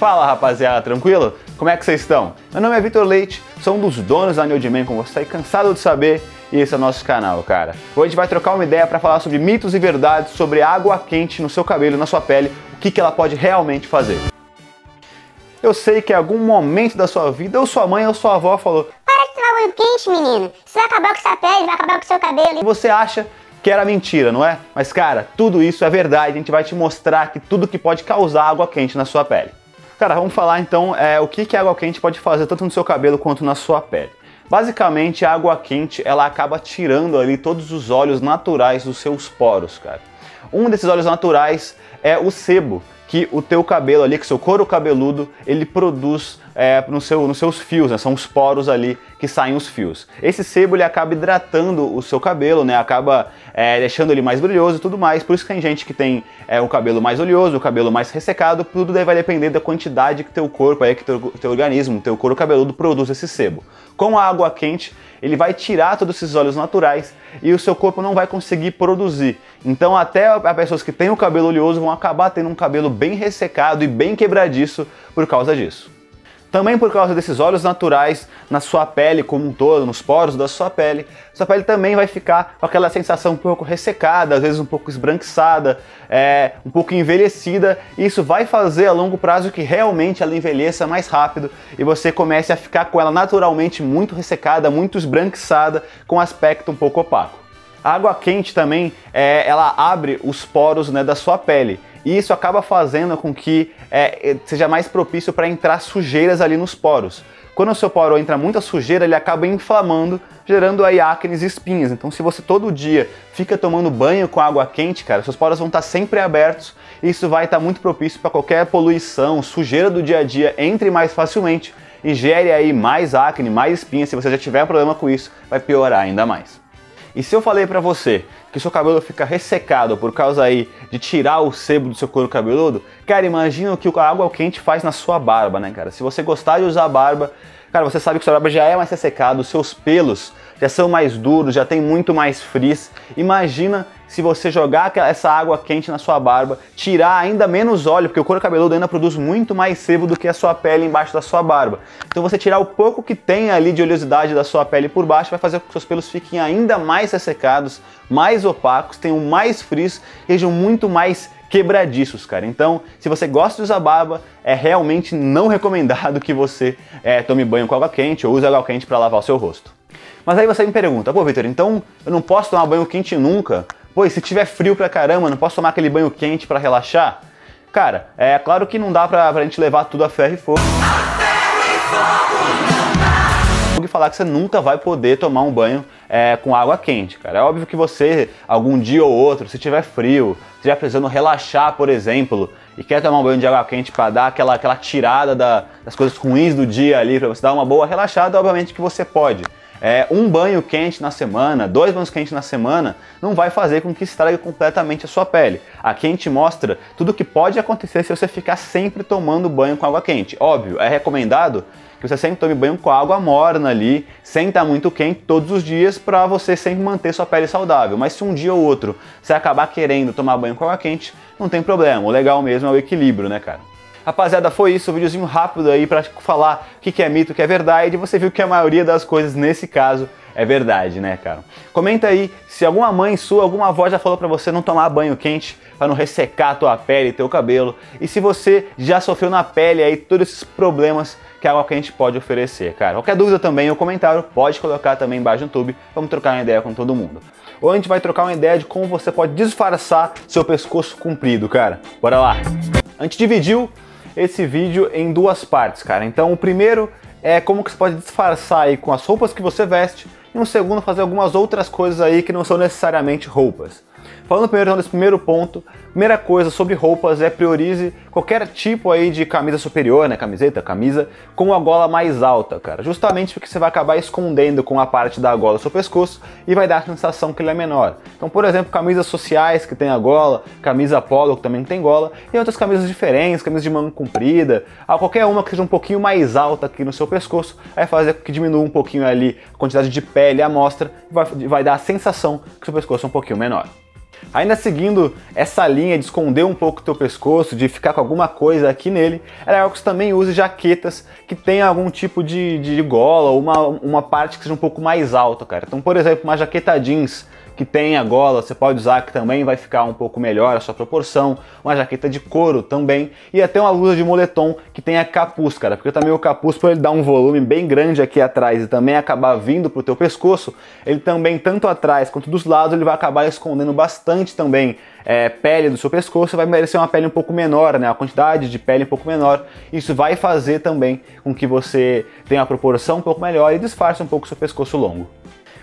Fala rapaziada, tranquilo? Como é que vocês estão? Meu nome é Vitor Leite, sou um dos donos da Neodman, como você está cansado de saber, e esse é o nosso canal, cara. Hoje a gente vai trocar uma ideia para falar sobre mitos e verdades sobre água quente no seu cabelo, na sua pele, o que, que ela pode realmente fazer. Eu sei que em algum momento da sua vida, ou sua mãe ou sua avó falou Para de tomar banho quente, menino. Isso vai acabar com sua pele, vai acabar com seu cabelo. e você acha que era mentira, não é? Mas cara, tudo isso é verdade, a gente vai te mostrar que tudo que pode causar água quente na sua pele. Cara, vamos falar então é, o que, que a água quente pode fazer tanto no seu cabelo quanto na sua pele. Basicamente, a água quente ela acaba tirando ali todos os óleos naturais dos seus poros, cara. Um desses óleos naturais é o sebo, que o teu cabelo ali, que seu couro cabeludo, ele produz é, no seu, nos seus fios, né? São os poros ali que saem os fios. Esse sebo ele acaba hidratando o seu cabelo, né? Acaba é, deixando ele mais brilhoso e tudo mais. Por isso que tem gente que tem é, o cabelo mais oleoso, o cabelo mais ressecado. Tudo daí vai depender da quantidade que teu corpo, aí, que teu, teu organismo, teu couro cabeludo produz esse sebo. Com a água quente, ele vai tirar todos esses óleos naturais e o seu corpo não vai conseguir produzir. Então, até as pessoas que têm o cabelo oleoso vão acabar tendo um cabelo bem ressecado e bem quebradiço por causa disso. Também por causa desses óleos naturais na sua pele como um todo, nos poros da sua pele, sua pele também vai ficar com aquela sensação um pouco ressecada, às vezes um pouco esbranquiçada, é, um pouco envelhecida. E isso vai fazer a longo prazo que realmente ela envelheça mais rápido e você comece a ficar com ela naturalmente muito ressecada, muito esbranquiçada, com aspecto um pouco opaco. A água quente também, é, ela abre os poros né, da sua pele e isso acaba fazendo com que é, seja mais propício para entrar sujeiras ali nos poros. Quando o seu poro entra muita sujeira, ele acaba inflamando, gerando aí acnes e espinhas. Então, se você todo dia fica tomando banho com água quente, cara, seus poros vão estar sempre abertos e isso vai estar muito propício para qualquer poluição, sujeira do dia a dia entre mais facilmente e gere aí mais acne, mais espinhas. Se você já tiver problema com isso, vai piorar ainda mais. E se eu falei pra você que seu cabelo fica ressecado por causa aí de tirar o sebo do seu couro cabeludo, cara, imagina o que a água quente faz na sua barba, né, cara? Se você gostar de usar barba, cara, você sabe que sua barba já é mais ressecada, os seus pelos já são mais duros, já tem muito mais frizz. Imagina se você jogar essa água quente na sua barba, tirar ainda menos óleo, porque o couro cabeludo ainda produz muito mais sebo do que a sua pele embaixo da sua barba. Então você tirar o pouco que tem ali de oleosidade da sua pele por baixo vai fazer com que seus pelos fiquem ainda mais ressecados, mais opacos, tenham mais frizz, sejam muito mais quebradiços, cara. Então, se você gosta de usar barba, é realmente não recomendado que você é, tome banho com água quente ou use água quente para lavar o seu rosto. Mas aí você me pergunta, pô, Victor, então eu não posso tomar banho quente nunca? Pô, e se tiver frio pra caramba, não posso tomar aquele banho quente para relaxar? Cara, é claro que não dá pra, pra gente levar tudo a ferro e fogo. E falar que você nunca vai poder tomar um banho é, com água quente, cara. É óbvio que você, algum dia ou outro, se tiver frio, se estiver precisando relaxar, por exemplo, e quer tomar um banho de água quente para dar aquela, aquela tirada da, das coisas ruins do dia ali, para você dar uma boa relaxada, obviamente que você pode. É, um banho quente na semana, dois banhos quentes na semana, não vai fazer com que estrague completamente a sua pele. Aqui a gente mostra tudo o que pode acontecer se você ficar sempre tomando banho com água quente. Óbvio, é recomendado que você sempre tome banho com água morna ali, sem estar muito quente todos os dias, para você sempre manter sua pele saudável. Mas se um dia ou outro você acabar querendo tomar banho com água quente, não tem problema. O legal mesmo é o equilíbrio, né, cara? Rapaziada, foi isso, um videozinho rápido aí para falar o que é mito, o que é verdade. Você viu que a maioria das coisas nesse caso é verdade, né, cara? Comenta aí se alguma mãe sua, alguma avó já falou para você não tomar banho quente para não ressecar a tua pele e teu cabelo. E se você já sofreu na pele aí todos esses problemas que a água quente pode oferecer, cara. Qualquer dúvida também, o comentário pode colocar também embaixo no YouTube. Vamos trocar uma ideia com todo mundo. Ou a gente vai trocar uma ideia de como você pode disfarçar seu pescoço comprido, cara. Bora lá. A gente dividiu esse vídeo em duas partes, cara. Então, o primeiro é como que você pode disfarçar aí com as roupas que você veste, e um segundo fazer algumas outras coisas aí que não são necessariamente roupas. Falando primeiro então, desse primeiro ponto, primeira coisa sobre roupas é priorize qualquer tipo aí de camisa superior, né, camiseta, camisa, com a gola mais alta, cara. Justamente porque você vai acabar escondendo com a parte da gola do seu pescoço e vai dar a sensação que ele é menor. Então, por exemplo, camisas sociais que tem a gola, camisa polo que também tem gola, e outras camisas diferentes, camisas de manga comprida, qualquer uma que seja um pouquinho mais alta aqui no seu pescoço, vai fazer com que diminua um pouquinho ali a quantidade de pele à mostra e vai, vai dar a sensação que o seu pescoço é um pouquinho menor. Ainda seguindo essa linha de esconder um pouco o teu pescoço, de ficar com alguma coisa aqui nele, que você também use jaquetas que tenham algum tipo de, de gola ou uma, uma parte que seja um pouco mais alta, cara. Então, por exemplo, uma jaqueta jeans que tem a gola, você pode usar que também vai ficar um pouco melhor a sua proporção, uma jaqueta de couro também, e até uma blusa de moletom que tenha capuz, cara, porque também o capuz, por ele dar um volume bem grande aqui atrás e também acabar vindo pro teu pescoço, ele também, tanto atrás quanto dos lados, ele vai acabar escondendo bastante também é, pele do seu pescoço, vai merecer uma pele um pouco menor, né, a quantidade de pele um pouco menor, isso vai fazer também com que você tenha uma proporção um pouco melhor e disfarce um pouco o seu pescoço longo.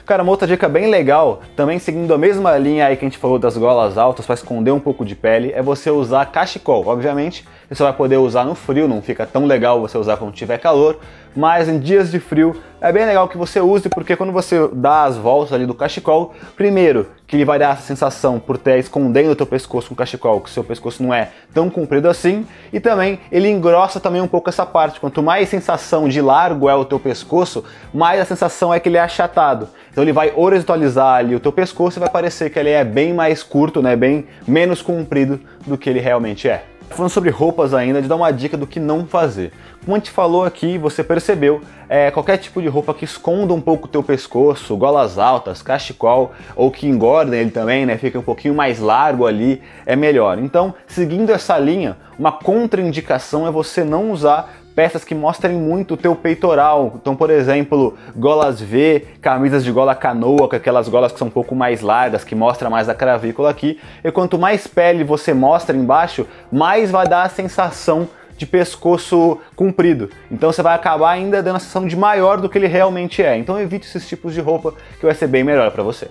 Cara, uma outra dica bem legal, também seguindo a mesma linha aí que a gente falou das golas altas para esconder um pouco de pele, é você usar cachecol. Obviamente, você vai poder usar no frio, não fica tão legal você usar quando tiver calor, mas em dias de frio é bem legal que você use, porque quando você dá as voltas ali do cachecol, primeiro, que ele vai dar essa sensação por ter escondendo o teu pescoço com o cachecol, que o seu pescoço não é tão comprido assim, e também ele engrossa também um pouco essa parte. Quanto mais sensação de largo é o teu pescoço, mais a sensação é que ele é achatado. Então ele vai horizontalizar ali o teu pescoço e vai parecer que ele é bem mais curto, né, bem menos comprido do que ele realmente é. Falando sobre roupas ainda, de dar uma dica do que não fazer. Como a gente falou aqui, você percebeu, é, qualquer tipo de roupa que esconda um pouco o teu pescoço, golas altas, cachecol, ou que engordem ele também, né, fica um pouquinho mais largo ali, é melhor. Então, seguindo essa linha, uma contraindicação é você não usar peças que mostrem muito o teu peitoral. Então, por exemplo, golas V, camisas de gola canoa, aquelas golas que são um pouco mais largas, que mostra mais a cravícula aqui. E quanto mais pele você mostra embaixo, mais vai dar a sensação de pescoço comprido. Então você vai acabar ainda dando a sensação de maior do que ele realmente é. Então evite esses tipos de roupa que vai ser bem melhor para você.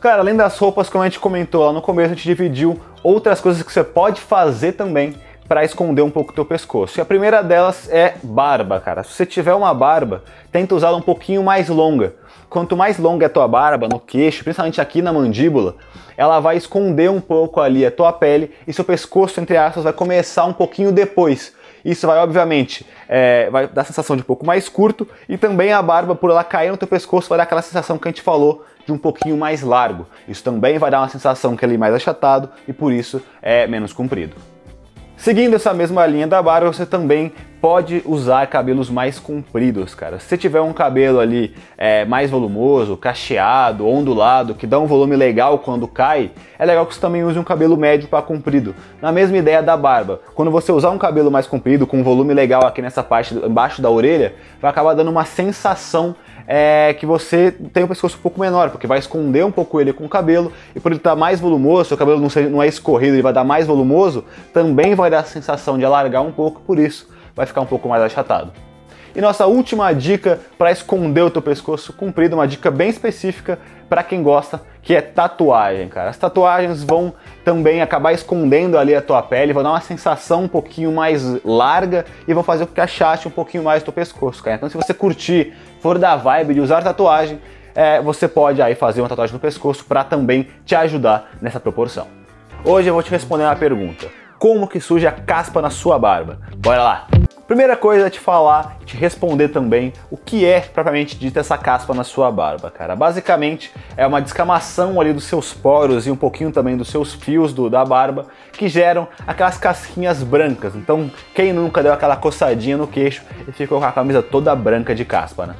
Cara, além das roupas, como a gente comentou lá no começo, a gente dividiu outras coisas que você pode fazer também para esconder um pouco o teu pescoço. E a primeira delas é barba, cara. Se você tiver uma barba, tenta usá-la um pouquinho mais longa. Quanto mais longa é a tua barba, no queixo, principalmente aqui na mandíbula, ela vai esconder um pouco ali a tua pele e seu pescoço, entre aspas, vai começar um pouquinho depois. Isso vai, obviamente, é, vai dar a sensação de um pouco mais curto e também a barba, por ela cair no teu pescoço, vai dar aquela sensação que a gente falou de um pouquinho mais largo. Isso também vai dar uma sensação que ele é mais achatado e por isso é menos comprido. Seguindo essa mesma linha da barba, você também pode usar cabelos mais compridos, cara. Se tiver um cabelo ali é, mais volumoso, cacheado, ondulado, que dá um volume legal quando cai, é legal que você também use um cabelo médio para comprido. Na mesma ideia da barba, quando você usar um cabelo mais comprido, com um volume legal aqui nessa parte embaixo da orelha, vai acabar dando uma sensação é que você tem o pescoço um pouco menor, porque vai esconder um pouco ele com o cabelo, e por ele estar tá mais volumoso, seu cabelo não, ser, não é escorrido, ele vai dar mais volumoso, também vai dar a sensação de alargar um pouco, por isso vai ficar um pouco mais achatado. E nossa última dica para esconder o teu pescoço comprido, uma dica bem específica para quem gosta, que é tatuagem, cara. As tatuagens vão também acabar escondendo ali a tua pele, vão dar uma sensação um pouquinho mais larga e vão fazer com que achaste um pouquinho mais o teu pescoço, cara. Então se você curtir, for da vibe de usar tatuagem, é, você pode aí fazer uma tatuagem no pescoço para também te ajudar nessa proporção. Hoje eu vou te responder uma pergunta. Como que surge a caspa na sua barba? Bora lá! Primeira coisa é te falar, te responder também o que é propriamente dita essa caspa na sua barba, cara. Basicamente é uma descamação ali dos seus poros e um pouquinho também dos seus fios do, da barba que geram aquelas casquinhas brancas. Então, quem nunca deu aquela coçadinha no queixo e ficou com a camisa toda branca de caspa, né?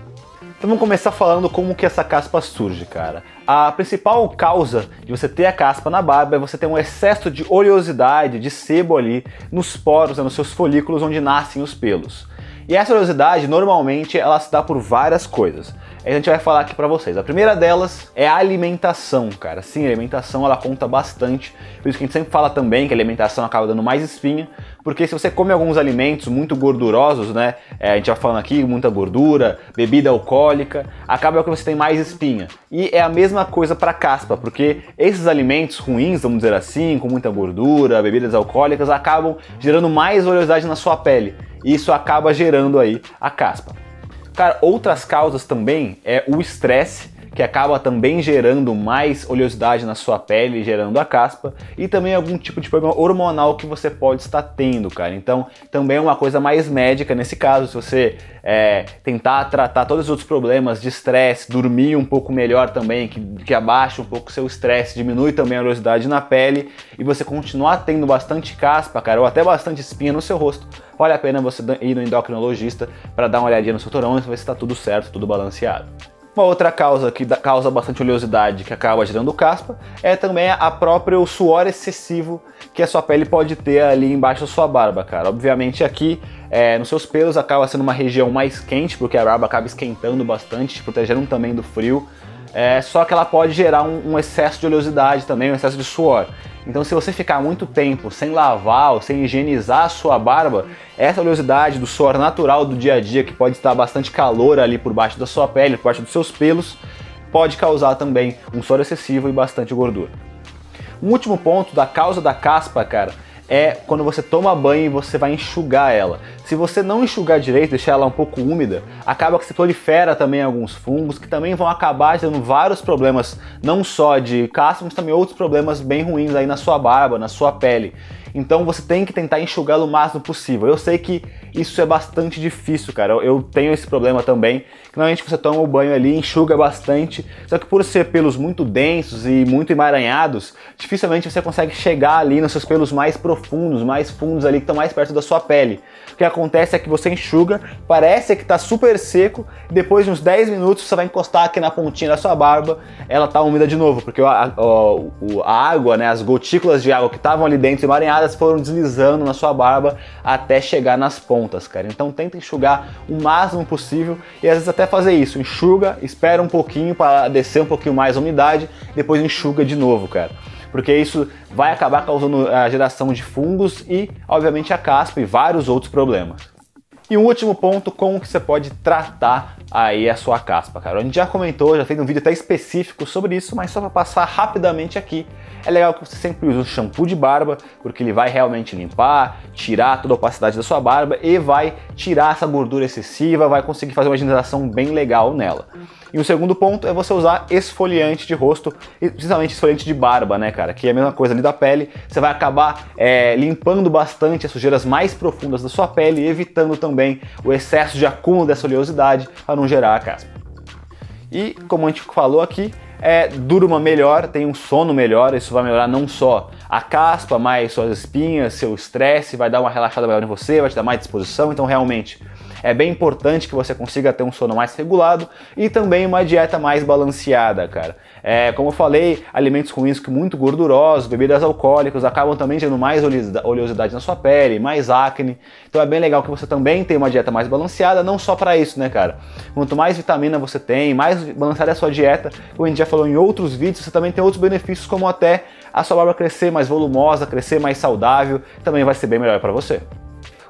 Então vamos começar falando como que essa caspa surge, cara. A principal causa de você ter a caspa na barba é você ter um excesso de oleosidade, de sebo ali nos poros, né, nos seus folículos onde nascem os pelos. E essa oleosidade normalmente ela se dá por várias coisas a gente vai falar aqui para vocês. A primeira delas é a alimentação, cara. Sim, a alimentação ela conta bastante. Por isso que a gente sempre fala também que a alimentação acaba dando mais espinha, porque se você come alguns alimentos muito gordurosos, né? É, a gente já falando aqui, muita gordura, bebida alcoólica, acaba que você tem mais espinha. E é a mesma coisa para caspa, porque esses alimentos ruins, vamos dizer assim, com muita gordura, bebidas alcoólicas, acabam gerando mais oleosidade na sua pele. E isso acaba gerando aí a caspa. Cara, outras causas também é o estresse, que acaba também gerando mais oleosidade na sua pele, gerando a caspa, e também algum tipo de problema hormonal que você pode estar tendo, cara. Então, também é uma coisa mais médica nesse caso, se você é, tentar tratar todos os outros problemas de estresse, dormir um pouco melhor também, que, que abaixa um pouco o seu estresse, diminui também a oleosidade na pele, e você continuar tendo bastante caspa, cara, ou até bastante espinha no seu rosto, vale a pena você ir no endocrinologista para dar uma olhadinha no seu torão e ver se está tudo certo, tudo balanceado. Uma outra causa que causa bastante oleosidade, que acaba gerando caspa, é também a própria o suor excessivo que a sua pele pode ter ali embaixo da sua barba, cara. Obviamente aqui é, nos seus pelos acaba sendo uma região mais quente, porque a barba acaba esquentando bastante, te protegendo também do frio. É, só que ela pode gerar um, um, excesso de oleosidade também, um excesso de suor. Então, se você ficar muito tempo sem lavar ou sem higienizar a sua barba, essa oleosidade do suor natural do dia a dia, que pode estar bastante calor ali por baixo da sua pele, por baixo dos seus pelos, pode causar também um suor excessivo e bastante gordura. Um último ponto da causa da caspa, cara, é quando você toma banho e você vai enxugar ela. Se você não enxugar direito, deixar ela um pouco úmida, acaba que se prolifera também alguns fungos que também vão acabar dando vários problemas, não só de caspa, mas também outros problemas bem ruins aí na sua barba, na sua pele. Então você tem que tentar enxugá-lo o máximo possível. Eu sei que isso é bastante difícil, cara. Eu tenho esse problema também. Normalmente você toma o banho ali, enxuga bastante, só que por ser pelos muito densos e muito emaranhados, dificilmente você consegue chegar ali nos seus pelos mais profundos, mais fundos ali que estão mais perto da sua pele. O que acontece é que você enxuga, parece que está super seco, depois de uns 10 minutos você vai encostar aqui na pontinha da sua barba, ela tá úmida de novo, porque a, a, a água, né, as gotículas de água que estavam ali dentro emaranhadas foram deslizando na sua barba até chegar nas pontas, cara. Então tenta enxugar o máximo possível e às vezes até fazer isso, enxuga, espera um pouquinho para descer um pouquinho mais a umidade, depois enxuga de novo, cara porque isso vai acabar causando a geração de fungos e, obviamente, a caspa e vários outros problemas. E um último ponto, como que você pode tratar aí a sua caspa, cara. A gente já comentou, já fez um vídeo até específico sobre isso, mas só para passar rapidamente aqui, é legal que você sempre use um shampoo de barba, porque ele vai realmente limpar, tirar toda a opacidade da sua barba e vai tirar essa gordura excessiva, vai conseguir fazer uma higienização bem legal nela. E o segundo ponto é você usar esfoliante de rosto, principalmente esfoliante de barba, né, cara? Que é a mesma coisa ali da pele. Você vai acabar é, limpando bastante as sujeiras mais profundas da sua pele, evitando também o excesso de acúmulo dessa oleosidade para não gerar a caspa. E como a gente falou aqui, é, durma melhor, tem um sono melhor, isso vai melhorar não só a caspa, mas suas espinhas, seu estresse, vai dar uma relaxada melhor em você, vai te dar mais disposição, então realmente é bem importante que você consiga ter um sono mais regulado e também uma dieta mais balanceada, cara. É, como eu falei, alimentos ruins muito gordurosos, bebidas alcoólicas acabam também gerando mais oleosidade na sua pele, mais acne. Então é bem legal que você também tenha uma dieta mais balanceada, não só para isso, né, cara? Quanto mais vitamina você tem, mais balanceada é a sua dieta, como a gente já falou em outros vídeos, você também tem outros benefícios como até a sua barba crescer mais volumosa, crescer mais saudável, também vai ser bem melhor para você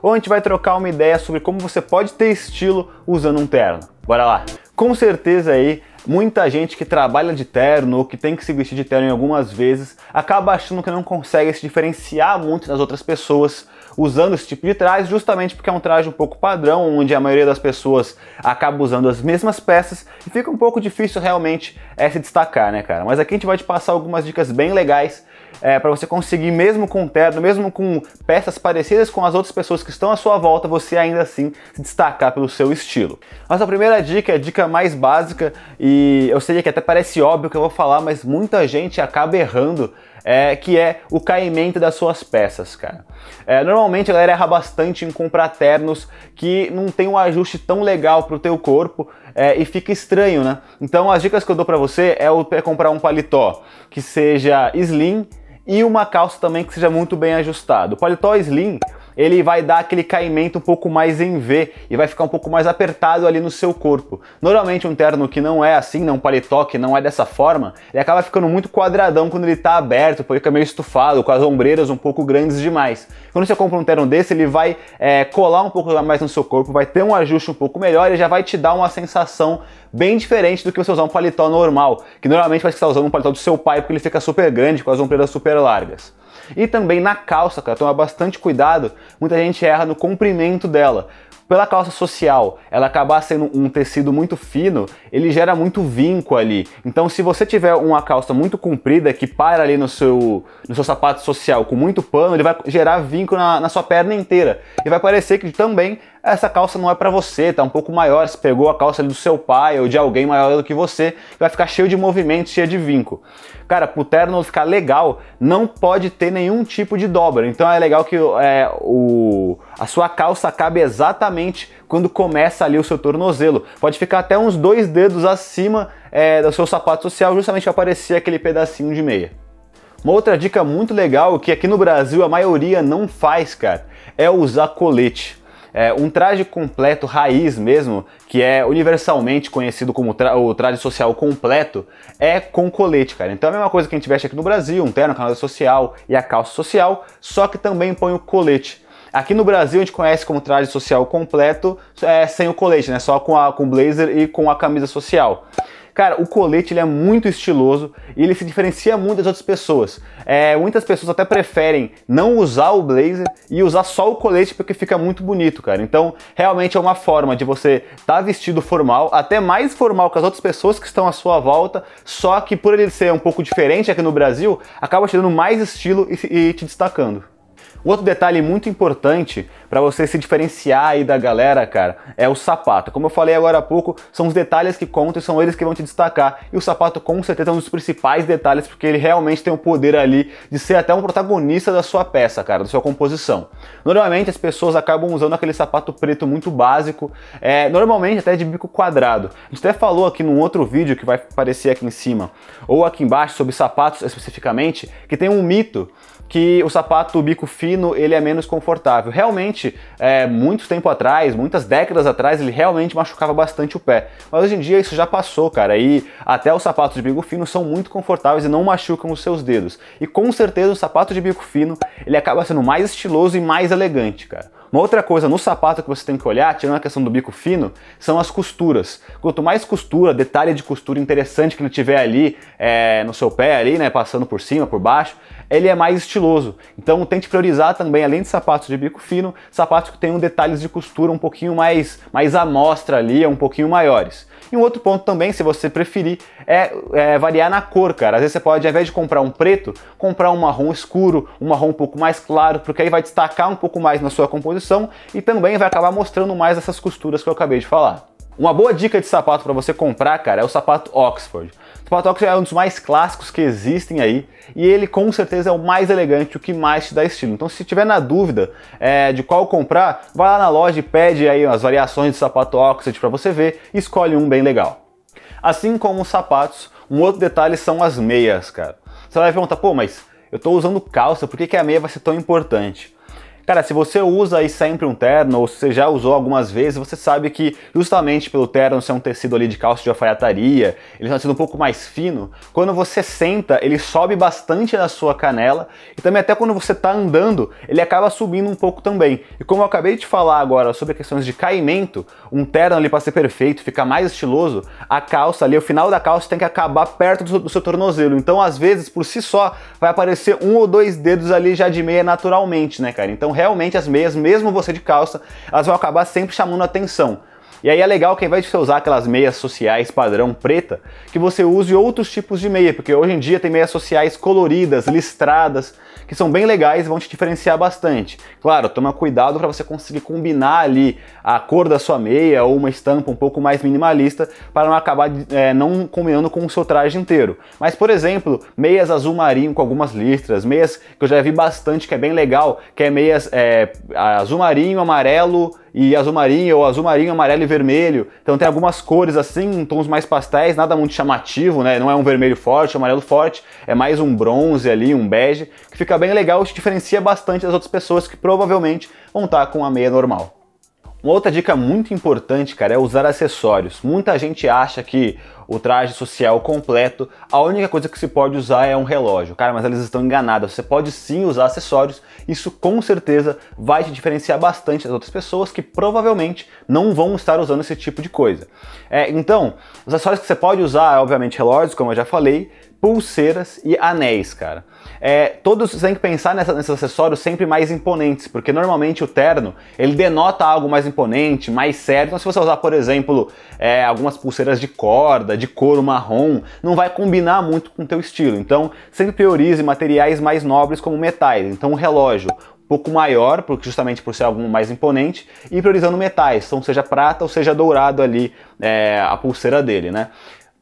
ou a gente vai trocar uma ideia sobre como você pode ter estilo usando um terno. Bora lá! Com certeza aí, muita gente que trabalha de terno ou que tem que se vestir de terno em algumas vezes acaba achando que não consegue se diferenciar muito das outras pessoas usando esse tipo de traje, justamente porque é um traje um pouco padrão, onde a maioria das pessoas acaba usando as mesmas peças e fica um pouco difícil realmente é, se destacar, né, cara? Mas aqui a gente vai te passar algumas dicas bem legais é, para você conseguir, mesmo com terno, mesmo com peças parecidas com as outras pessoas que estão à sua volta, você ainda assim se destacar pelo seu estilo. Nossa primeira dica é a dica mais básica e eu sei que até parece óbvio que eu vou falar, mas muita gente acaba errando é, que é o caimento das suas peças, cara. É, normalmente a galera erra bastante em comprar ternos que não tem um ajuste tão legal pro teu corpo é, e fica estranho, né? Então as dicas que eu dou para você é, o, é comprar um paletó que seja slim e uma calça também que seja muito bem ajustado. O paletó slim ele vai dar aquele caimento um pouco mais em V e vai ficar um pouco mais apertado ali no seu corpo. Normalmente um terno que não é assim, não um paletó que não é dessa forma, ele acaba ficando muito quadradão quando ele está aberto, porque fica meio estufado, com as ombreiras um pouco grandes demais. Quando você compra um terno desse, ele vai é, colar um pouco mais no seu corpo, vai ter um ajuste um pouco melhor e já vai te dar uma sensação bem diferente do que você usar um paletó normal, que normalmente vai estar usando um paletó do seu pai porque ele fica super grande, com as ombreiras super largas. E também na calça, cara, toma bastante cuidado. Muita gente erra no comprimento dela. pela calça social ela acabar sendo um tecido muito fino, ele gera muito vinco ali. Então, se você tiver uma calça muito comprida que para ali no seu, no seu sapato social com muito pano, ele vai gerar vinco na, na sua perna inteira. E vai parecer que também essa calça não é para você, tá um pouco maior, você pegou a calça do seu pai ou de alguém maior do que você, vai ficar cheio de movimento, cheio de vinco. Cara, pro terno ficar legal, não pode ter nenhum tipo de dobra. Então é legal que é, o, a sua calça cabe exatamente quando começa ali o seu tornozelo. Pode ficar até uns dois dedos acima é, do seu sapato social, justamente para aparecer aquele pedacinho de meia. Uma outra dica muito legal que aqui no Brasil a maioria não faz, cara, é usar colete. É, um traje completo raiz mesmo, que é universalmente conhecido como tra o traje social completo, é com colete, cara. Então é a mesma coisa que a gente veste aqui no Brasil, um terno, camisa social e a calça social, só que também põe o colete. Aqui no Brasil a gente conhece como traje social completo é, sem o colete, né? Só com, a, com blazer e com a camisa social. Cara, o colete ele é muito estiloso e ele se diferencia muito das outras pessoas. É, muitas pessoas até preferem não usar o blazer e usar só o colete porque fica muito bonito, cara. Então, realmente é uma forma de você estar tá vestido formal, até mais formal que as outras pessoas que estão à sua volta, só que por ele ser um pouco diferente aqui no Brasil, acaba te dando mais estilo e, e te destacando. Outro detalhe muito importante para você se diferenciar aí da galera, cara, é o sapato. Como eu falei agora há pouco, são os detalhes que contam e são eles que vão te destacar. E o sapato com certeza é um dos principais detalhes porque ele realmente tem o poder ali de ser até um protagonista da sua peça, cara, da sua composição. Normalmente as pessoas acabam usando aquele sapato preto muito básico, é, normalmente até de bico quadrado. A gente até falou aqui num outro vídeo que vai aparecer aqui em cima ou aqui embaixo sobre sapatos especificamente, que tem um mito que o sapato bico fino ele é menos confortável. Realmente, é, muito tempo atrás, muitas décadas atrás, ele realmente machucava bastante o pé. Mas hoje em dia isso já passou, cara. E até os sapatos de bico fino são muito confortáveis e não machucam os seus dedos. E com certeza o sapato de bico fino ele acaba sendo mais estiloso e mais elegante, cara. Uma outra coisa no sapato que você tem que olhar, tirando a questão do bico fino, são as costuras. Quanto mais costura, detalhe de costura interessante que ele tiver ali é, no seu pé, ali, né, passando por cima, por baixo, ele é mais estiloso. Então tente priorizar também, além de sapatos de bico fino, sapatos que tenham detalhes de costura um pouquinho mais, mais à mostra ali, um pouquinho maiores. E um outro ponto também, se você preferir, é, é, variar na cor, cara. Às vezes você pode, ao invés de comprar um preto, comprar um marrom escuro, um marrom um pouco mais claro, porque aí vai destacar um pouco mais na sua composição e também vai acabar mostrando mais essas costuras que eu acabei de falar. Uma boa dica de sapato para você comprar, cara, é o sapato Oxford. O Oxford é um dos mais clássicos que existem aí e ele com certeza é o mais elegante, o que mais te dá estilo. Então, se tiver na dúvida é, de qual comprar, vai lá na loja e pede aí as variações de sapato Oxford para você ver e escolhe um bem legal. Assim como os sapatos, um outro detalhe são as meias, cara. Você vai perguntar, pô, mas eu estou usando calça, por que, que a meia vai ser tão importante? Cara, se você usa aí sempre um terno, ou se você já usou algumas vezes, você sabe que justamente pelo terno ser um tecido ali de calça de alfaiataria, ele está sendo um pouco mais fino, quando você senta, ele sobe bastante na sua canela e também até quando você está andando, ele acaba subindo um pouco também. E como eu acabei de falar agora sobre questões de caimento, um terno ali para ser perfeito, ficar mais estiloso, a calça ali, o final da calça tem que acabar perto do, do seu tornozelo. Então, às vezes, por si só, vai aparecer um ou dois dedos ali já de meia naturalmente, né, cara? Então, realmente as meias, mesmo você de calça, elas vão acabar sempre chamando atenção. E aí é legal que ao invés de você usar aquelas meias sociais padrão preta, que você use outros tipos de meia, porque hoje em dia tem meias sociais coloridas, listradas, que são bem legais e vão te diferenciar bastante. Claro, toma cuidado para você conseguir combinar ali a cor da sua meia ou uma estampa um pouco mais minimalista para não acabar é, não combinando com o seu traje inteiro. Mas, por exemplo, meias azul marinho com algumas listras, meias que eu já vi bastante que é bem legal, que é meias é, azul marinho, amarelo, e azul marinho, ou azul marinho, amarelo e vermelho. Então tem algumas cores assim, tons mais pastéis, nada muito chamativo, né? Não é um vermelho forte, um amarelo forte, é mais um bronze ali, um bege, que fica bem legal e te diferencia bastante das outras pessoas que provavelmente vão estar com a meia normal. Uma outra dica muito importante, cara, é usar acessórios. Muita gente acha que o traje social completo, a única coisa que se pode usar é um relógio. Cara, mas eles estão enganados. Você pode sim usar acessórios, isso com certeza vai te diferenciar bastante das outras pessoas que provavelmente não vão estar usando esse tipo de coisa. É, então, os acessórios que você pode usar, é, obviamente, relógios, como eu já falei, pulseiras e anéis, cara. É, todos tem que pensar nessa, nesses acessórios sempre mais imponentes, porque normalmente o terno ele denota algo mais imponente, mais sério. Então, se você usar, por exemplo, é, algumas pulseiras de corda, de couro marrom, não vai combinar muito com o teu estilo. Então, sempre priorize materiais mais nobres como metais. Então, o relógio, pouco maior, porque justamente por ser algo mais imponente, e priorizando metais, então seja prata ou seja dourado ali é, a pulseira dele, né?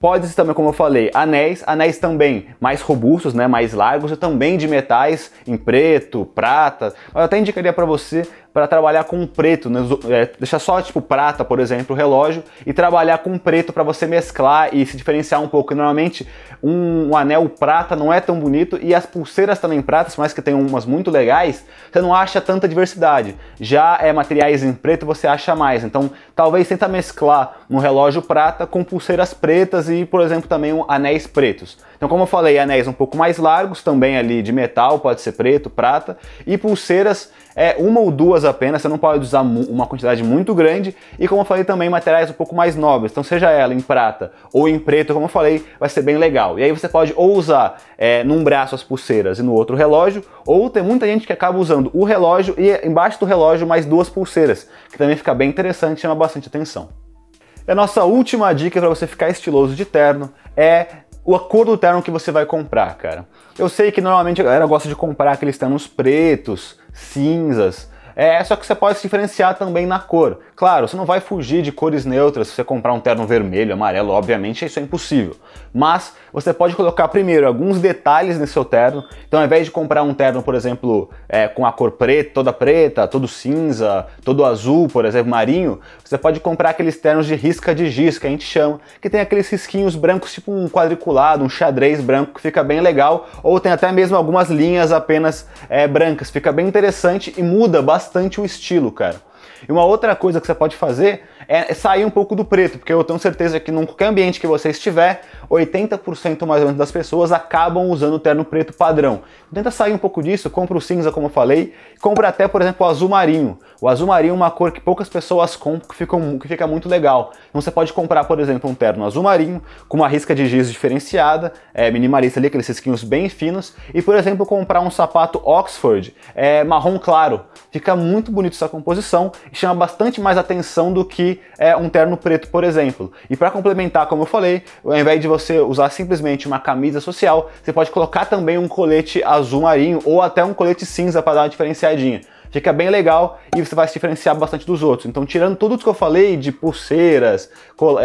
Pode ser também, como eu falei, anéis, anéis também mais robustos, né, mais largos e também de metais em preto, prata. Eu até indicaria para você para trabalhar com preto, né? é, deixar só tipo prata, por exemplo, o relógio e trabalhar com preto para você mesclar e se diferenciar um pouco. normalmente um, um, anel prata não é tão bonito e as pulseiras também pratas, mas que tem umas muito legais, você não acha tanta diversidade. Já é materiais em preto você acha mais. Então talvez tenta mesclar um relógio prata com pulseiras pretas e, por exemplo, também um, anéis pretos. Então, como eu falei, anéis um pouco mais largos, também ali de metal, pode ser preto, prata, e pulseiras é uma ou duas apenas, você não pode usar uma quantidade muito grande, e como eu falei também, materiais um pouco mais nobres, então seja ela em prata ou em preto, como eu falei, vai ser bem legal. E aí você pode ou usar é, num braço as pulseiras e no outro relógio, ou tem muita gente que acaba usando o relógio e embaixo do relógio mais duas pulseiras, que também fica bem interessante chama bastante atenção. E a nossa última dica para você ficar estiloso de terno é a cor do terno que você vai comprar, cara. Eu sei que normalmente a galera gosta de comprar aqueles ternos pretos, cinzas, é, só que você pode se diferenciar também na cor. Claro, você não vai fugir de cores neutras se você comprar um terno vermelho, amarelo, obviamente isso é impossível. Mas você pode colocar primeiro alguns detalhes nesse seu terno. Então, ao invés de comprar um terno, por exemplo, é, com a cor preta, toda preta, todo cinza, todo azul, por exemplo, marinho, você pode comprar aqueles ternos de risca de giz, que a gente chama, que tem aqueles risquinhos brancos, tipo um quadriculado, um xadrez branco, que fica bem legal. Ou tem até mesmo algumas linhas apenas é, brancas, fica bem interessante e muda bastante o estilo, cara. E uma outra coisa que você pode fazer é sair um pouco do preto, porque eu tenho certeza que num qualquer ambiente que você estiver, 80% mais ou menos das pessoas acabam usando o terno preto padrão. Tenta sair um pouco disso, compra o cinza, como eu falei, compra até, por exemplo, o azul marinho. O azul marinho é uma cor que poucas pessoas compram, que fica, que fica muito legal. Então você pode comprar, por exemplo, um terno azul marinho, com uma risca de giz diferenciada, é, minimalista ali, aqueles risquinhos bem finos, e, por exemplo, comprar um sapato Oxford é, marrom claro. Fica muito bonito essa composição e chama bastante mais atenção do que é, um terno preto, por exemplo. E para complementar, como eu falei, ao invés de você usar simplesmente uma camisa social, você pode colocar também um colete azul marinho ou até um colete cinza para dar uma diferenciadinha. Fica bem legal e você vai se diferenciar bastante dos outros. Então, tirando tudo isso que eu falei de pulseiras,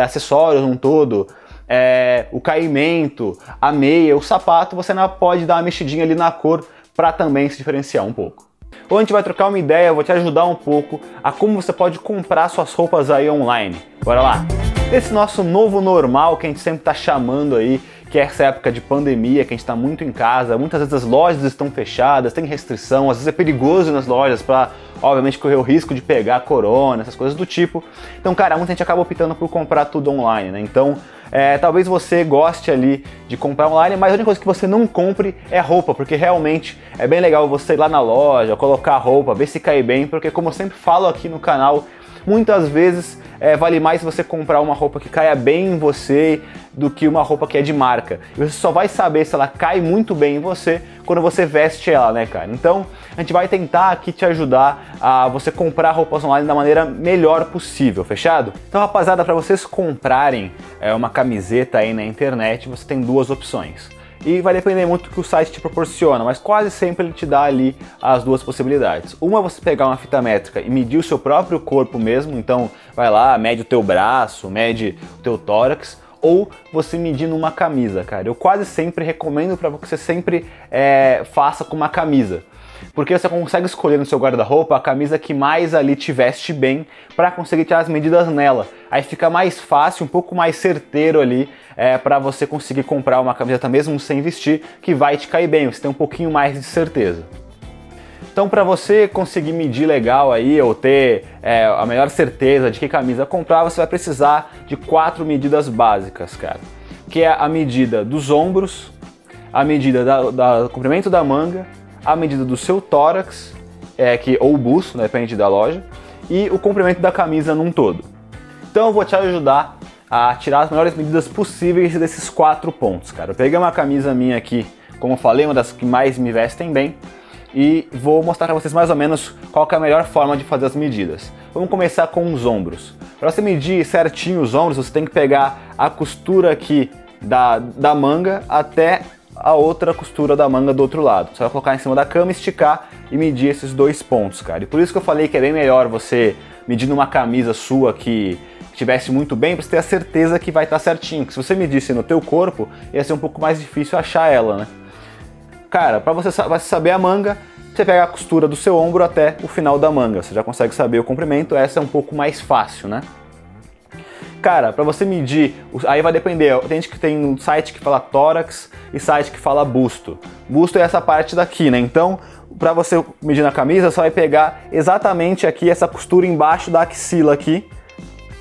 acessórios um todo, é, o caimento, a meia, o sapato, você ainda pode dar uma mexidinha ali na cor para também se diferenciar um pouco. Ou a gente vai trocar uma ideia, vou te ajudar um pouco a como você pode comprar suas roupas aí online. Bora lá! Esse nosso novo normal que a gente sempre está chamando aí, que é essa época de pandemia, que a gente está muito em casa, muitas vezes as lojas estão fechadas, tem restrição, às vezes é perigoso nas lojas para, obviamente, correr o risco de pegar corona, essas coisas do tipo. Então, cara, muita gente acaba optando por comprar tudo online, né? Então, é, talvez você goste ali de comprar online, mas a única coisa que você não compre é roupa, porque realmente é bem legal você ir lá na loja, colocar a roupa, ver se cai bem, porque como eu sempre falo aqui no canal, muitas vezes é, vale mais você comprar uma roupa que caia bem em você do que uma roupa que é de marca. E você só vai saber se ela cai muito bem em você quando você veste ela, né, cara? Então, a gente vai tentar aqui te ajudar a você comprar roupas online da maneira melhor possível, fechado? Então, rapaziada, para vocês comprarem é, uma camiseta aí na internet, você tem duas opções e vai depender muito do que o site te proporciona, mas quase sempre ele te dá ali as duas possibilidades. Uma é você pegar uma fita métrica e medir o seu próprio corpo mesmo, então vai lá, mede o teu braço, mede o teu tórax, ou você medir numa camisa, cara. Eu quase sempre recomendo para que você sempre é, faça com uma camisa porque você consegue escolher no seu guarda-roupa a camisa que mais ali te veste bem para conseguir tirar as medidas nela. Aí fica mais fácil, um pouco mais certeiro ali é, para você conseguir comprar uma camiseta mesmo sem vestir que vai te cair bem, você tem um pouquinho mais de certeza. Então, para você conseguir medir legal aí ou ter é, a melhor certeza de que camisa comprar, você vai precisar de quatro medidas básicas, cara. Que é a medida dos ombros, a medida da, da, do comprimento da manga, a medida do seu tórax, é, que, ou busto, né, depende da loja, e o comprimento da camisa num todo. Então eu vou te ajudar a tirar as melhores medidas possíveis desses quatro pontos, cara. Eu peguei uma camisa minha aqui, como eu falei, uma das que mais me vestem bem, e vou mostrar para vocês mais ou menos qual é a melhor forma de fazer as medidas. Vamos começar com os ombros. Para você medir certinho os ombros, você tem que pegar a costura aqui da, da manga até a outra costura da manga do outro lado. Você vai colocar em cima da cama, esticar e medir esses dois pontos, cara. E por isso que eu falei que é bem melhor você medir numa camisa sua que estivesse muito bem, para você ter a certeza que vai estar certinho. Que se você medisse no teu corpo, ia ser um pouco mais difícil achar ela, né? Cara, para você saber a manga, você pega a costura do seu ombro até o final da manga. Você já consegue saber o comprimento, essa é um pouco mais fácil, né? Cara, para você medir, aí vai depender. Tem gente que tem um site que fala tórax e site que fala busto. Busto é essa parte daqui, né? Então, para você medir na camisa, você vai pegar exatamente aqui essa costura embaixo da axila aqui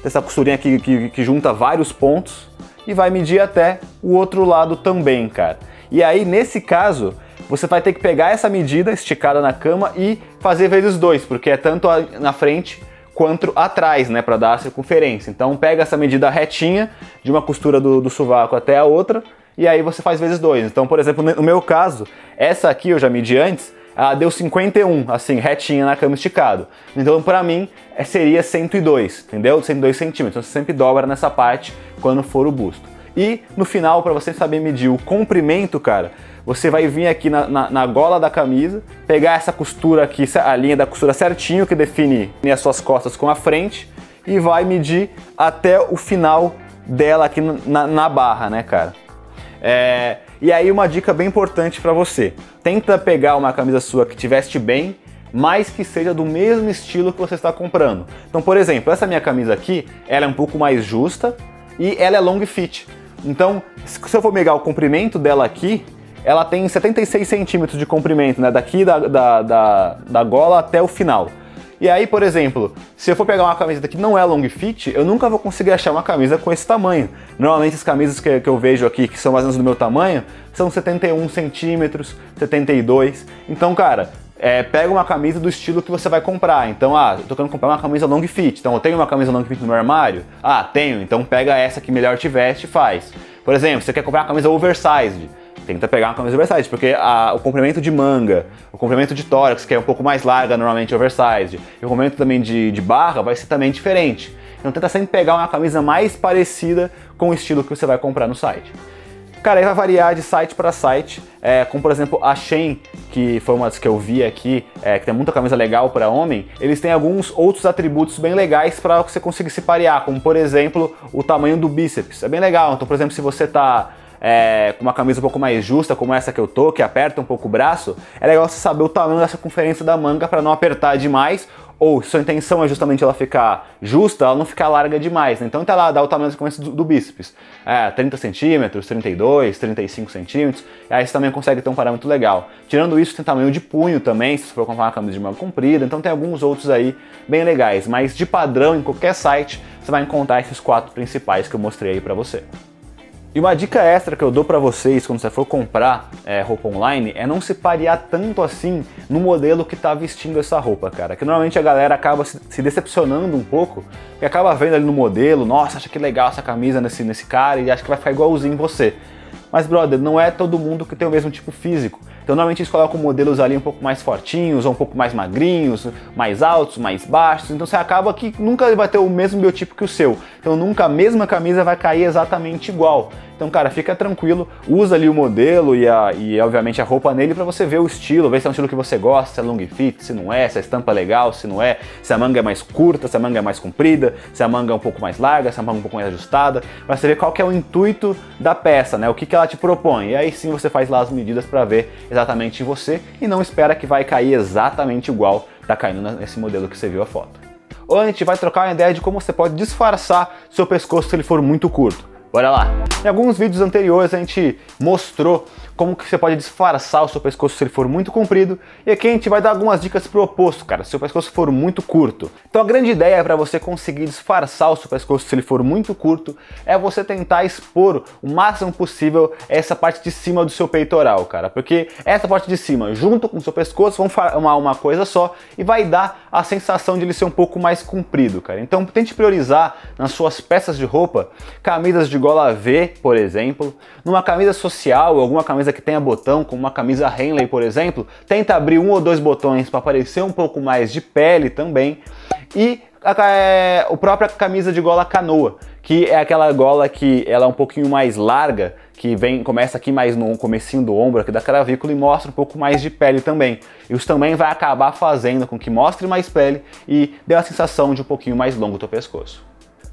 dessa costurinha aqui que, que junta vários pontos e vai medir até o outro lado também, cara. E aí, nesse caso, você vai ter que pegar essa medida esticada na cama e fazer vezes dois, porque é tanto na frente quanto atrás, né, para dar a circunferência. Então, pega essa medida retinha de uma costura do, do sovaco até a outra e aí você faz vezes dois. Então, por exemplo, no meu caso, essa aqui eu já medi antes, ela deu 51, assim, retinha na cama esticado. Então, para mim, é, seria 102, entendeu? 102 centímetros. Então, você sempre dobra nessa parte quando for o busto. E no final, para você saber medir o comprimento, cara, você vai vir aqui na, na, na, gola da camisa, pegar essa costura aqui, a linha da costura certinho que define as suas costas com a frente e vai medir até o final dela aqui na, na barra, né, cara? É, e aí uma dica bem importante para você: tenta pegar uma camisa sua que te veste bem, mas que seja do mesmo estilo que você está comprando. Então, por exemplo, essa minha camisa aqui, ela é um pouco mais justa e ela é long fit. Então, se eu for pegar o comprimento dela aqui, ela tem 76 centímetros de comprimento, né? Daqui da, da, da, da gola até o final. E aí, por exemplo, se eu for pegar uma camiseta que não é long fit, eu nunca vou conseguir achar uma camisa com esse tamanho. Normalmente as camisas que, que eu vejo aqui, que são mais ou menos do meu tamanho, são 71 centímetros, 72. Então, cara, é, pega uma camisa do estilo que você vai comprar. Então, ah, eu tô querendo comprar uma camisa long fit. Então, eu tenho uma camisa long fit no meu armário? Ah, tenho. Então, pega essa que melhor te veste e faz. Por exemplo, você quer comprar uma camisa oversized. Tenta pegar uma camisa oversized, porque a, o comprimento de manga, o comprimento de tórax, que é um pouco mais larga, normalmente oversized, e o comprimento também de, de barra vai ser também diferente. Então tenta sempre pegar uma camisa mais parecida com o estilo que você vai comprar no site. Cara, aí vai variar de site para site, é, como por exemplo a Shein, que foi uma das que eu vi aqui, é, que tem muita camisa legal para homem, eles têm alguns outros atributos bem legais para você conseguir se parear, como por exemplo o tamanho do bíceps. É bem legal, então por exemplo se você tá é, com uma camisa um pouco mais justa, como essa que eu tô, que aperta um pouco o braço, é legal você saber o tamanho da circunferência da manga para não apertar demais ou se sua intenção é justamente ela ficar justa, ela não ficar larga demais. Né? Então tá lá, dá o tamanho do, do bíceps. É, 30 centímetros, 32, 35 centímetros. E aí você também consegue ter um parâmetro legal. Tirando isso, tem tamanho de punho também, se você for comprar uma camisa de manga comprida. Então tem alguns outros aí bem legais. Mas de padrão, em qualquer site, você vai encontrar esses quatro principais que eu mostrei aí pra você. E uma dica extra que eu dou para vocês quando você for comprar é, roupa online é não se parear tanto assim no modelo que tá vestindo essa roupa, cara. Que normalmente a galera acaba se, se decepcionando um pouco, e acaba vendo ali no modelo, nossa, acha que legal essa camisa nesse, nesse cara e acha que vai ficar igualzinho você. Mas, brother, não é todo mundo que tem o mesmo tipo físico. Então normalmente eles colocam modelos ali um pouco mais fortinhos, ou um pouco mais magrinhos, mais altos, mais baixos. Então você acaba que nunca vai ter o mesmo biotipo que o seu. Então nunca a mesma camisa vai cair exatamente igual. Então, cara, fica tranquilo, usa ali o modelo e, a, e obviamente a roupa nele para você ver o estilo, ver se é um estilo que você gosta, se é long fit, se não é, se a estampa é legal, se não é, se a manga é mais curta, se a manga é mais comprida, se a manga é um pouco mais larga, se a manga é um pouco mais ajustada, para você ver qual que é o intuito da peça, né? O que, que ela te propõe. E aí sim você faz lá as medidas para ver exatamente em você e não espera que vai cair exatamente igual tá caindo nesse modelo que você viu a foto. Ou a gente vai trocar uma ideia de como você pode disfarçar seu pescoço se ele for muito curto. Bora lá! Em alguns vídeos anteriores a gente mostrou como que você pode disfarçar o seu pescoço se ele for muito comprido, e aqui a gente vai dar algumas dicas pro oposto, cara, se o seu pescoço for muito curto. Então a grande ideia para você conseguir disfarçar o seu pescoço se ele for muito curto é você tentar expor o máximo possível essa parte de cima do seu peitoral, cara, porque essa parte de cima junto com o seu pescoço vão formar uma coisa só e vai dar a sensação de ele ser um pouco mais comprido, cara. Então tente priorizar nas suas peças de roupa camisas de gola V, por exemplo, numa camisa social, alguma camisa que tenha botão, como uma camisa Henley, por exemplo, tenta abrir um ou dois botões para aparecer um pouco mais de pele também. E a, é, a própria camisa de gola canoa, que é aquela gola que ela é um pouquinho mais larga, que vem começa aqui mais no comecinho do ombro, aqui da cravícula e mostra um pouco mais de pele também. Isso também vai acabar fazendo com que mostre mais pele e dê a sensação de um pouquinho mais longo do pescoço.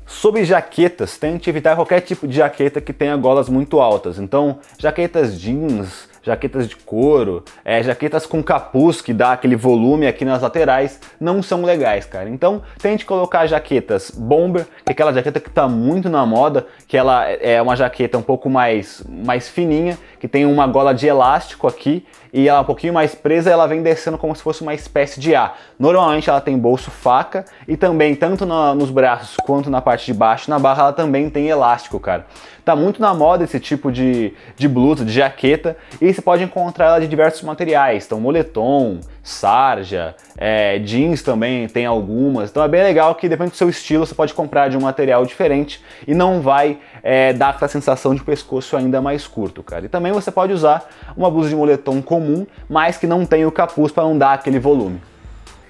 Sobre jaquetas, tente evitar qualquer tipo de jaqueta que tenha golas muito altas. Então, jaquetas jeans, jaquetas de couro, é, jaquetas com capuz que dá aquele volume aqui nas laterais, não são legais, cara. Então tente colocar jaquetas bomber, que é aquela jaqueta que está muito na moda, que ela é uma jaqueta um pouco mais, mais fininha, que tem uma gola de elástico aqui e ela é um pouquinho mais presa, ela vem descendo como se fosse uma espécie de A. Normalmente ela tem bolso faca e também tanto nos braços quanto na parte de baixo, na barra ela também tem elástico, cara. Tá muito na moda esse tipo de, de blusa, de jaqueta, e você pode encontrar ela de diversos materiais, então moletom, sarja, é, jeans também tem algumas. Então é bem legal que depende do seu estilo você pode comprar de um material diferente e não vai é, dar aquela sensação de pescoço ainda mais curto, cara. E também você pode usar uma blusa de moletom comum, mas que não tem o capuz para não dar aquele volume.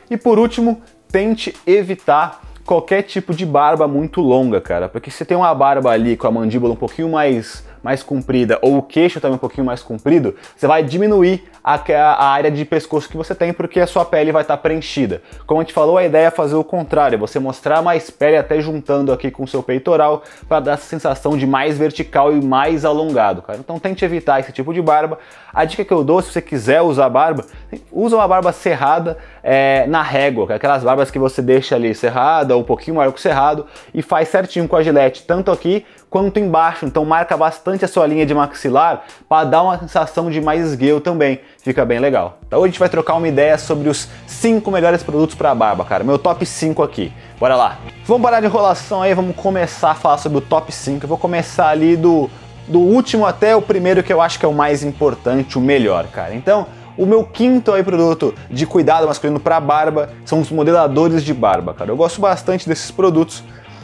E por último, tente evitar qualquer tipo de barba muito longa, cara. Porque se tem uma barba ali com a mandíbula um pouquinho mais, mais comprida ou o queixo também um pouquinho mais comprido, você vai diminuir a, a área de pescoço que você tem porque a sua pele vai estar tá preenchida. Como a gente falou, a ideia é fazer o contrário, é você mostrar mais pele até juntando aqui com o seu peitoral para dar essa sensação de mais vertical e mais alongado, cara. Então tente evitar esse tipo de barba. A dica que eu dou, se você quiser usar barba, usa uma barba cerrada é, na régua, é aquelas barbas que você deixa ali cerrada ou um pouquinho maior que cerrado e faz certinho com a gilete, tanto aqui quanto embaixo. Então marca bastante a sua linha de maxilar para dar uma sensação de mais esguio também. Fica bem legal. Então hoje a gente vai trocar uma ideia sobre os 5 melhores produtos para barba, cara. Meu top 5 aqui. Bora lá. Vamos parar de enrolação aí, vamos começar a falar sobre o top 5. Eu vou começar ali do, do último até o primeiro que eu acho que é o mais importante, o melhor, cara. Então, o meu quinto aí produto de cuidado masculino para barba são os modeladores de barba, cara. Eu gosto bastante desses produtos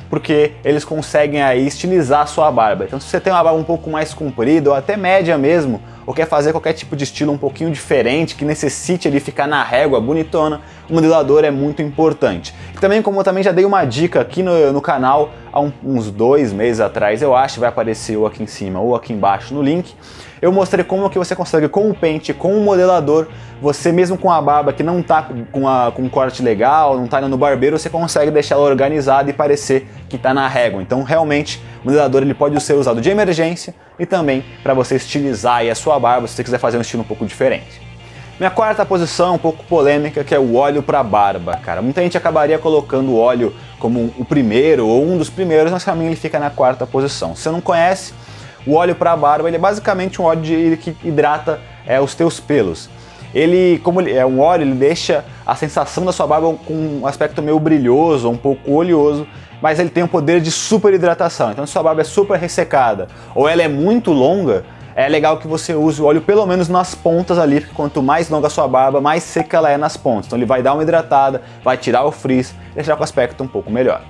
porque eles conseguem aí estilizar a sua barba. Então se você tem uma barba um pouco mais comprida ou até média mesmo, ou quer fazer qualquer tipo de estilo um pouquinho diferente, que necessite ele ficar na régua bonitona, o modelador é muito importante. E também, como eu também já dei uma dica aqui no, no canal há um, uns dois meses atrás, eu acho, vai aparecer ou aqui em cima ou aqui embaixo no link, eu mostrei como que você consegue com o pente, com o modelador, você mesmo com a barba que não tá com, a, com um corte legal, não tá indo no barbeiro, você consegue deixar ela organizada e parecer que tá na régua. Então realmente o modelador ele pode ser usado de emergência e também para você estilizar a sua barba se você quiser fazer um estilo um pouco diferente. Minha quarta posição um pouco polêmica, que é o óleo para barba, cara. Muita gente acabaria colocando o óleo como o primeiro ou um dos primeiros, mas para mim ele fica na quarta posição. Se você não conhece, o óleo para barba ele é basicamente um óleo de, que hidrata é, os teus pelos. Ele, como ele é um óleo, ele deixa a sensação da sua barba com um aspecto meio brilhoso, um pouco oleoso, mas ele tem o poder de super hidratação. Então, se sua barba é super ressecada ou ela é muito longa, é legal que você use o óleo pelo menos nas pontas ali, porque quanto mais longa a sua barba, mais seca ela é nas pontas. Então ele vai dar uma hidratada, vai tirar o frizz, deixar com o aspecto um pouco melhor.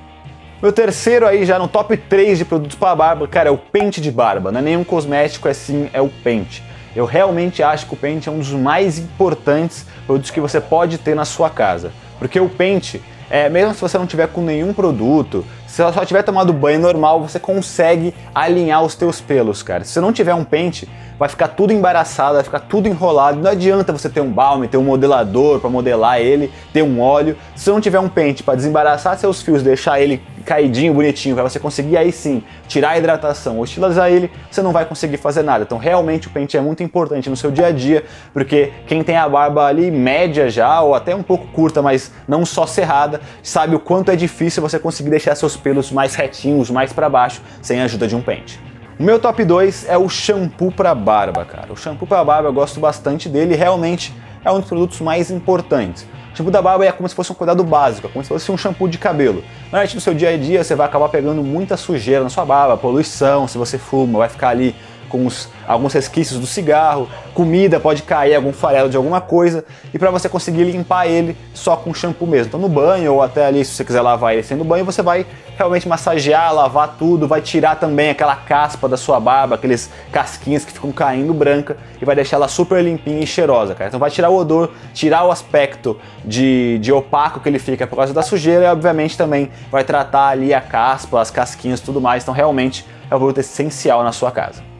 Meu terceiro aí já no top 3 de produtos para barba, cara, é o pente de barba. Não é nenhum cosmético, é sim, é o pente. Eu realmente acho que o pente é um dos mais importantes produtos que você pode ter na sua casa. Porque o pente, é, mesmo se você não tiver com nenhum produto, se você só tiver tomado banho normal, você consegue alinhar os teus pelos, cara. Se você não tiver um pente, vai ficar tudo embaraçado, vai ficar tudo enrolado. Não adianta você ter um balme, ter um modelador para modelar ele, ter um óleo. Se você não tiver um pente para desembaraçar seus fios, deixar ele caidinho, bonitinho, para você conseguir aí sim tirar a hidratação ou estilizar ele, você não vai conseguir fazer nada. Então realmente o pente é muito importante no seu dia a dia, porque quem tem a barba ali média já, ou até um pouco curta, mas não só cerrada, sabe o quanto é difícil você conseguir deixar seus pelos mais retinhos, mais para baixo, sem a ajuda de um pente. O meu top 2 é o shampoo para barba, cara. O shampoo para barba eu gosto bastante dele, realmente é um dos produtos mais importantes. Shampoo da barba é como se fosse um cuidado básico, é como se fosse um shampoo de cabelo. Normalmente no seu dia a dia você vai acabar pegando muita sujeira na sua barba, poluição, se você fuma, vai ficar ali com os, alguns resquícios do cigarro, comida pode cair, algum farelo de alguma coisa, e para você conseguir limpar ele só com shampoo mesmo. Então no banho ou até ali, se você quiser lavar ele sem no banho, você vai realmente massagear, lavar tudo, vai tirar também aquela caspa da sua barba, aqueles casquinhos que ficam caindo branca e vai deixar ela super limpinha e cheirosa, cara. Então vai tirar o odor, tirar o aspecto de, de opaco que ele fica por causa da sujeira e obviamente também vai tratar ali a caspa, as casquinhas e tudo mais. Então realmente é um produto essencial na sua casa.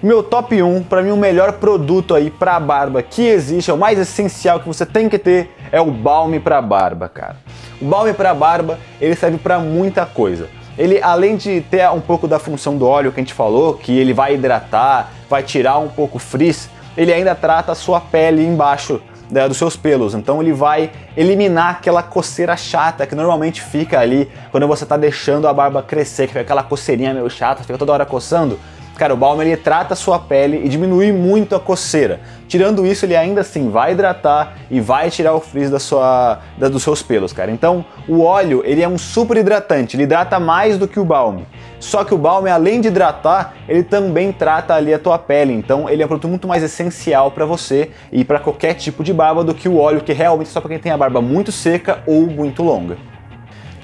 Meu top 1, para mim o melhor produto aí para barba que existe, é o mais essencial que você tem que ter, é o balme para barba, cara. O balme para barba, ele serve para muita coisa. Ele, além de ter um pouco da função do óleo que a gente falou, que ele vai hidratar, vai tirar um pouco o frizz, ele ainda trata a sua pele embaixo né, dos seus pelos. Então ele vai eliminar aquela coceira chata que normalmente fica ali quando você está deixando a barba crescer, que fica aquela coceirinha meio chata, fica toda hora coçando. Cara, o balme ele trata a sua pele e diminui muito a coceira. Tirando isso, ele ainda assim vai hidratar e vai tirar o frizz da sua, da, dos seus pelos, cara. Então, o óleo ele é um super hidratante, ele hidrata mais do que o balme. Só que o balme, além de hidratar, ele também trata ali a tua pele. Então, ele é um produto muito mais essencial para você e para qualquer tipo de barba do que o óleo, que realmente é só para quem tem a barba muito seca ou muito longa.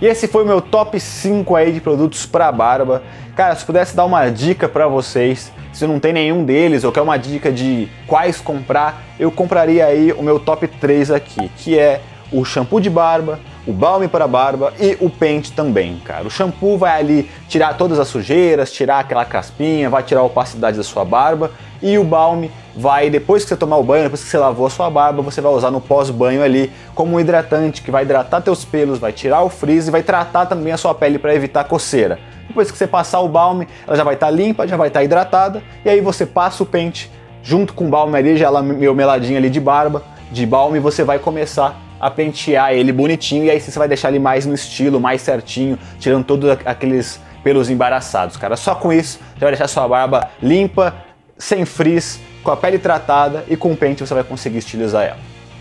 E esse foi o meu top 5 aí de produtos para barba. Cara, se pudesse dar uma dica para vocês, se não tem nenhum deles ou quer uma dica de quais comprar, eu compraria aí o meu top 3 aqui, que é o shampoo de barba, o balme para barba e o pente também, cara. O shampoo vai ali tirar todas as sujeiras, tirar aquela caspinha, vai tirar a opacidade da sua barba e o balme vai, depois que você tomar o banho, depois que você lavou a sua barba, você vai usar no pós-banho ali como um hidratante que vai hidratar teus pelos, vai tirar o frizz e vai tratar também a sua pele para evitar coceira. Depois que você passar o balme, ela já vai estar tá limpa, já vai estar tá hidratada e aí você passa o pente junto com o balme ali, já ela meio meladinha ali de barba, de balme, você vai começar a pentear ele bonitinho e aí você vai deixar ele mais no estilo, mais certinho, tirando todos aqueles pelos embaraçados, cara. Só com isso, você vai deixar sua barba limpa, sem frizz, com a pele tratada e com o pente você vai conseguir estilizar ela.